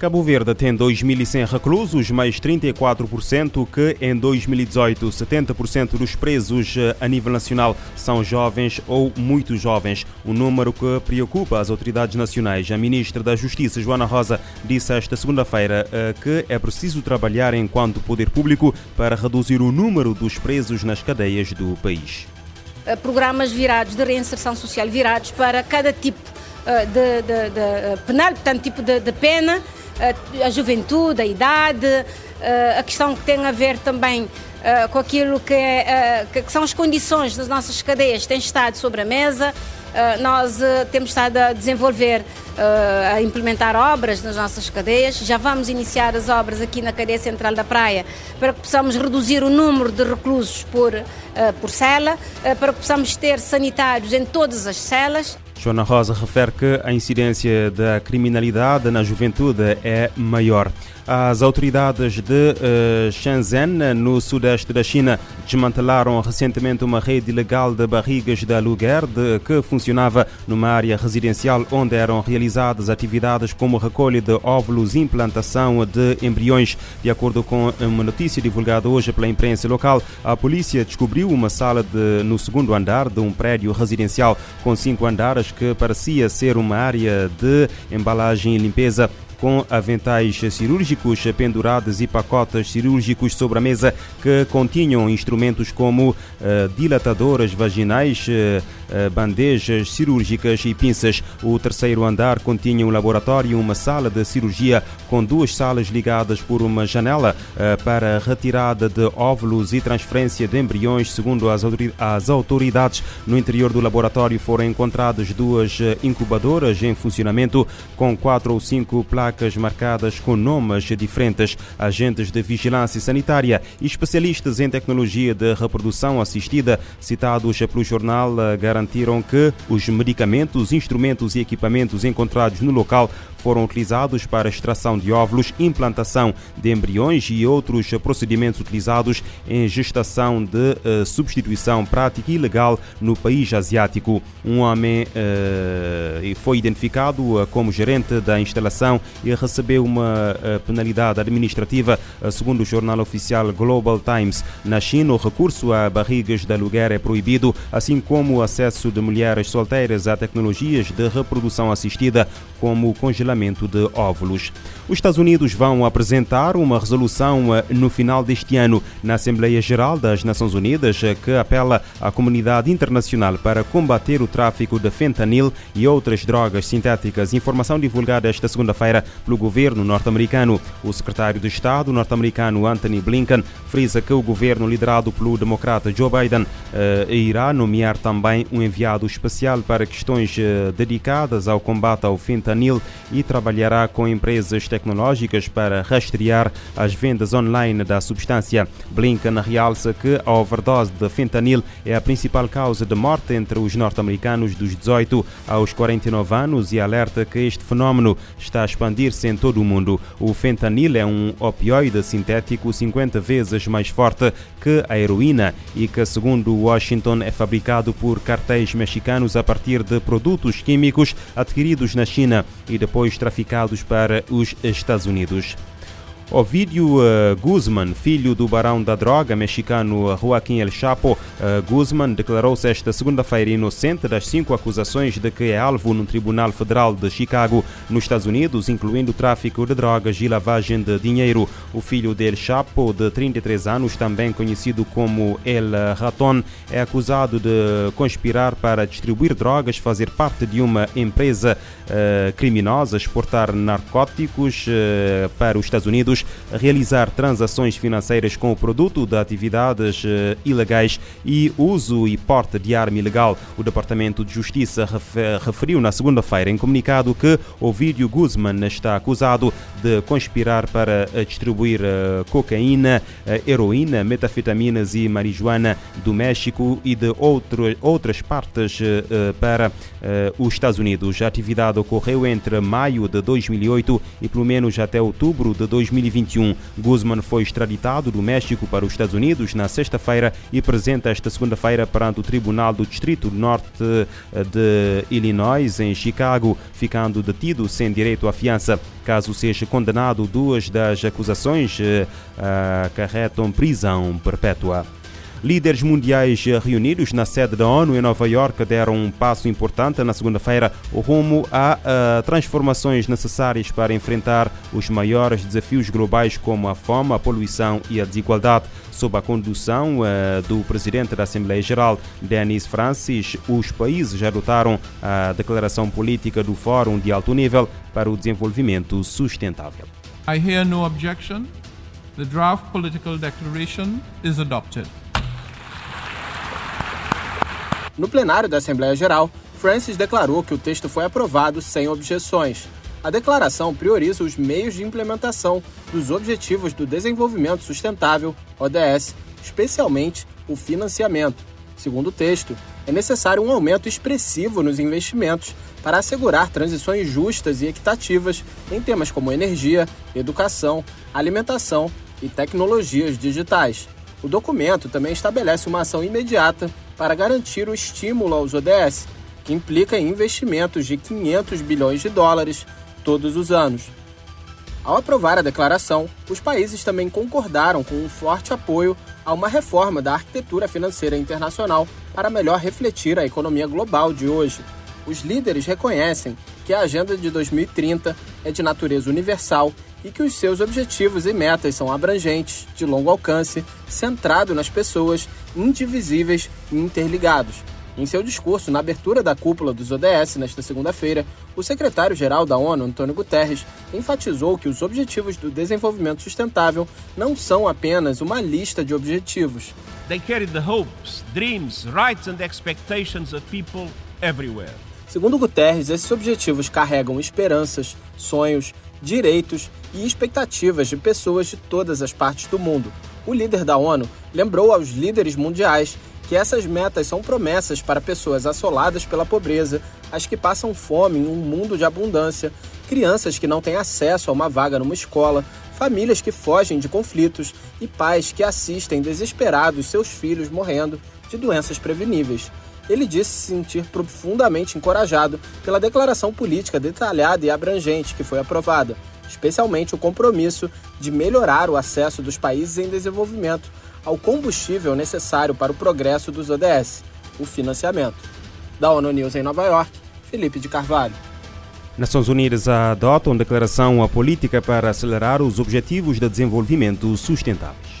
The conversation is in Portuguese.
Cabo Verde tem 2.100 reclusos, mais 34% que em 2018. 70% dos presos eh, a nível nacional são jovens ou muito jovens, um número que preocupa as autoridades nacionais. A ministra da Justiça, Joana Rosa, disse esta segunda-feira eh, que é preciso trabalhar enquanto poder público para reduzir o número dos presos nas cadeias do país. Eh, programas virados de reinserção social virados para cada tipo de, de, de penal, portanto, tipo de, de pena a, juventude, a idade, a questão que tem a ver também com aquilo que, é, que são as condições das nossas cadeias, tem estado sobre a mesa. nós temos estado a desenvolver, a implementar obras nas nossas cadeias. Já vamos iniciar as obras aqui na cadeia central da Praia para que possamos reduzir o número de reclusos por, por cela, para que possamos ter sanitários em todas as celas. Joana Rosa refere que a incidência da criminalidade na juventude é maior. As autoridades de uh, Shenzhen, no sudeste da China, desmantelaram recentemente uma rede ilegal de barrigas de aluguer de, que funcionava numa área residencial onde eram realizadas atividades como recolha de óvulos e implantação de embriões. De acordo com uma notícia divulgada hoje pela imprensa local, a polícia descobriu uma sala de, no segundo andar de um prédio residencial com cinco andares que parecia ser uma área de embalagem e limpeza com aventais cirúrgicos pendurados e pacotes cirúrgicos sobre a mesa que continham instrumentos como uh, dilatadoras vaginais, uh, bandejas cirúrgicas e pinças. O terceiro andar continha um laboratório e uma sala de cirurgia com duas salas ligadas por uma janela uh, para retirada de óvulos e transferência de embriões, segundo as autoridades. No interior do laboratório foram encontradas duas incubadoras em funcionamento com quatro ou cinco placas placas marcadas com nomes diferentes. Agentes de vigilância sanitária e especialistas em tecnologia de reprodução assistida, citados pelo jornal, garantiram que os medicamentos, instrumentos e equipamentos encontrados no local foram utilizados para extração de óvulos, implantação de embriões e outros procedimentos utilizados em gestação de uh, substituição prática e ilegal no país asiático. Um homem uh, foi identificado uh, como gerente da instalação e recebeu uma penalidade administrativa, segundo o jornal oficial Global Times. Na China, o recurso a barrigas de aluguer é proibido, assim como o acesso de mulheres solteiras a tecnologias de reprodução assistida, como congelamento congelamento de óvulos. Os Estados Unidos vão apresentar uma resolução eh, no final deste ano na Assembleia Geral das Nações Unidas eh, que apela à comunidade internacional para combater o tráfico de fentanil e outras drogas sintéticas. Informação divulgada esta segunda-feira pelo governo norte-americano. O secretário de Estado norte-americano Anthony Blinken frisa que o governo liderado pelo democrata Joe Biden eh, irá nomear também um enviado especial para questões dedicadas ao combate ao fentanil e trabalhará com empresas tecnológicas para rastrear as vendas online da substância. Blinken realça que a overdose de fentanil é a principal causa de morte entre os norte-americanos dos 18 aos 49 anos e alerta que este fenômeno está a expandir-se em todo o mundo. O fentanil é um opioide sintético 50 vezes mais forte que a heroína e que, segundo Washington, é fabricado por cartéis mexicanos a partir de produtos químicos adquiridos na China e depois traficados para os Estados Unidos. Ovidio uh, Guzman, filho do barão da droga mexicano Joaquim El Chapo, uh, Guzman declarou-se esta segunda-feira inocente das cinco acusações de que é alvo num tribunal federal de Chicago, nos Estados Unidos, incluindo tráfico de drogas e lavagem de dinheiro. O filho de El Chapo, de 33 anos, também conhecido como El Raton, é acusado de conspirar para distribuir drogas, fazer parte de uma empresa uh, criminosa, exportar narcóticos para os Estados Unidos realizar transações financeiras com o produto de atividades uh, ilegais e uso e porte de arma ilegal. O Departamento de Justiça referiu na segunda-feira em comunicado que Ovidio Guzman está acusado de conspirar para eh, distribuir uh, cocaína, heroína, metafetaminas e marijuana do México e de outro, outras partes para os Estados Unidos. A atividade ocorreu entre maio de 2008 e pelo menos até outubro de 2020 2021. Guzman foi extraditado do México para os Estados Unidos na sexta-feira e presente esta segunda-feira perante o Tribunal do Distrito Norte eh, de Illinois, em Chicago, ficando detido sem direito à fiança. Caso seja condenado, duas das acusações uh, acarretam prisão perpétua. Líderes mundiais reunidos na sede da ONU em Nova York deram um passo importante na segunda-feira rumo a, a transformações necessárias para enfrentar os maiores desafios globais como a fome, a poluição e a desigualdade. Sob a condução uh, do presidente da Assembleia Geral, Denis Francis, os países adotaram a declaração política do Fórum de Alto Nível para o Desenvolvimento Sustentável. I hear no objection. The draft political declaration is adopted. No plenário da Assembleia Geral, Francis declarou que o texto foi aprovado sem objeções. A declaração prioriza os meios de implementação dos Objetivos do Desenvolvimento Sustentável, ODS, especialmente o financiamento. Segundo o texto, é necessário um aumento expressivo nos investimentos para assegurar transições justas e equitativas em temas como energia, educação, alimentação e tecnologias digitais. O documento também estabelece uma ação imediata para garantir o estímulo aos ODS, que implica em investimentos de 500 bilhões de dólares todos os anos. Ao aprovar a declaração, os países também concordaram com um forte apoio a uma reforma da arquitetura financeira internacional para melhor refletir a economia global de hoje. Os líderes reconhecem que a Agenda de 2030 é de natureza universal e que os seus objetivos e metas são abrangentes, de longo alcance, centrado nas pessoas, indivisíveis e interligados. Em seu discurso na abertura da cúpula dos ODS nesta segunda-feira, o secretário-geral da ONU, Antônio Guterres, enfatizou que os Objetivos do Desenvolvimento Sustentável não são apenas uma lista de objetivos. They carry the hopes, dreams, rights and expectations of people everywhere. Segundo Guterres, esses objetivos carregam esperanças, sonhos, direitos e expectativas de pessoas de todas as partes do mundo. O líder da ONU lembrou aos líderes mundiais que essas metas são promessas para pessoas assoladas pela pobreza, as que passam fome em um mundo de abundância, crianças que não têm acesso a uma vaga numa escola, famílias que fogem de conflitos e pais que assistem desesperados seus filhos morrendo de doenças preveníveis. Ele disse se sentir profundamente encorajado pela declaração política detalhada e abrangente que foi aprovada, especialmente o compromisso de melhorar o acesso dos países em desenvolvimento ao combustível necessário para o progresso dos ODS, o financiamento. Da ONU News em Nova York, Felipe de Carvalho. Nações Unidas adotam declaração a política para acelerar os objetivos de desenvolvimento sustentáveis.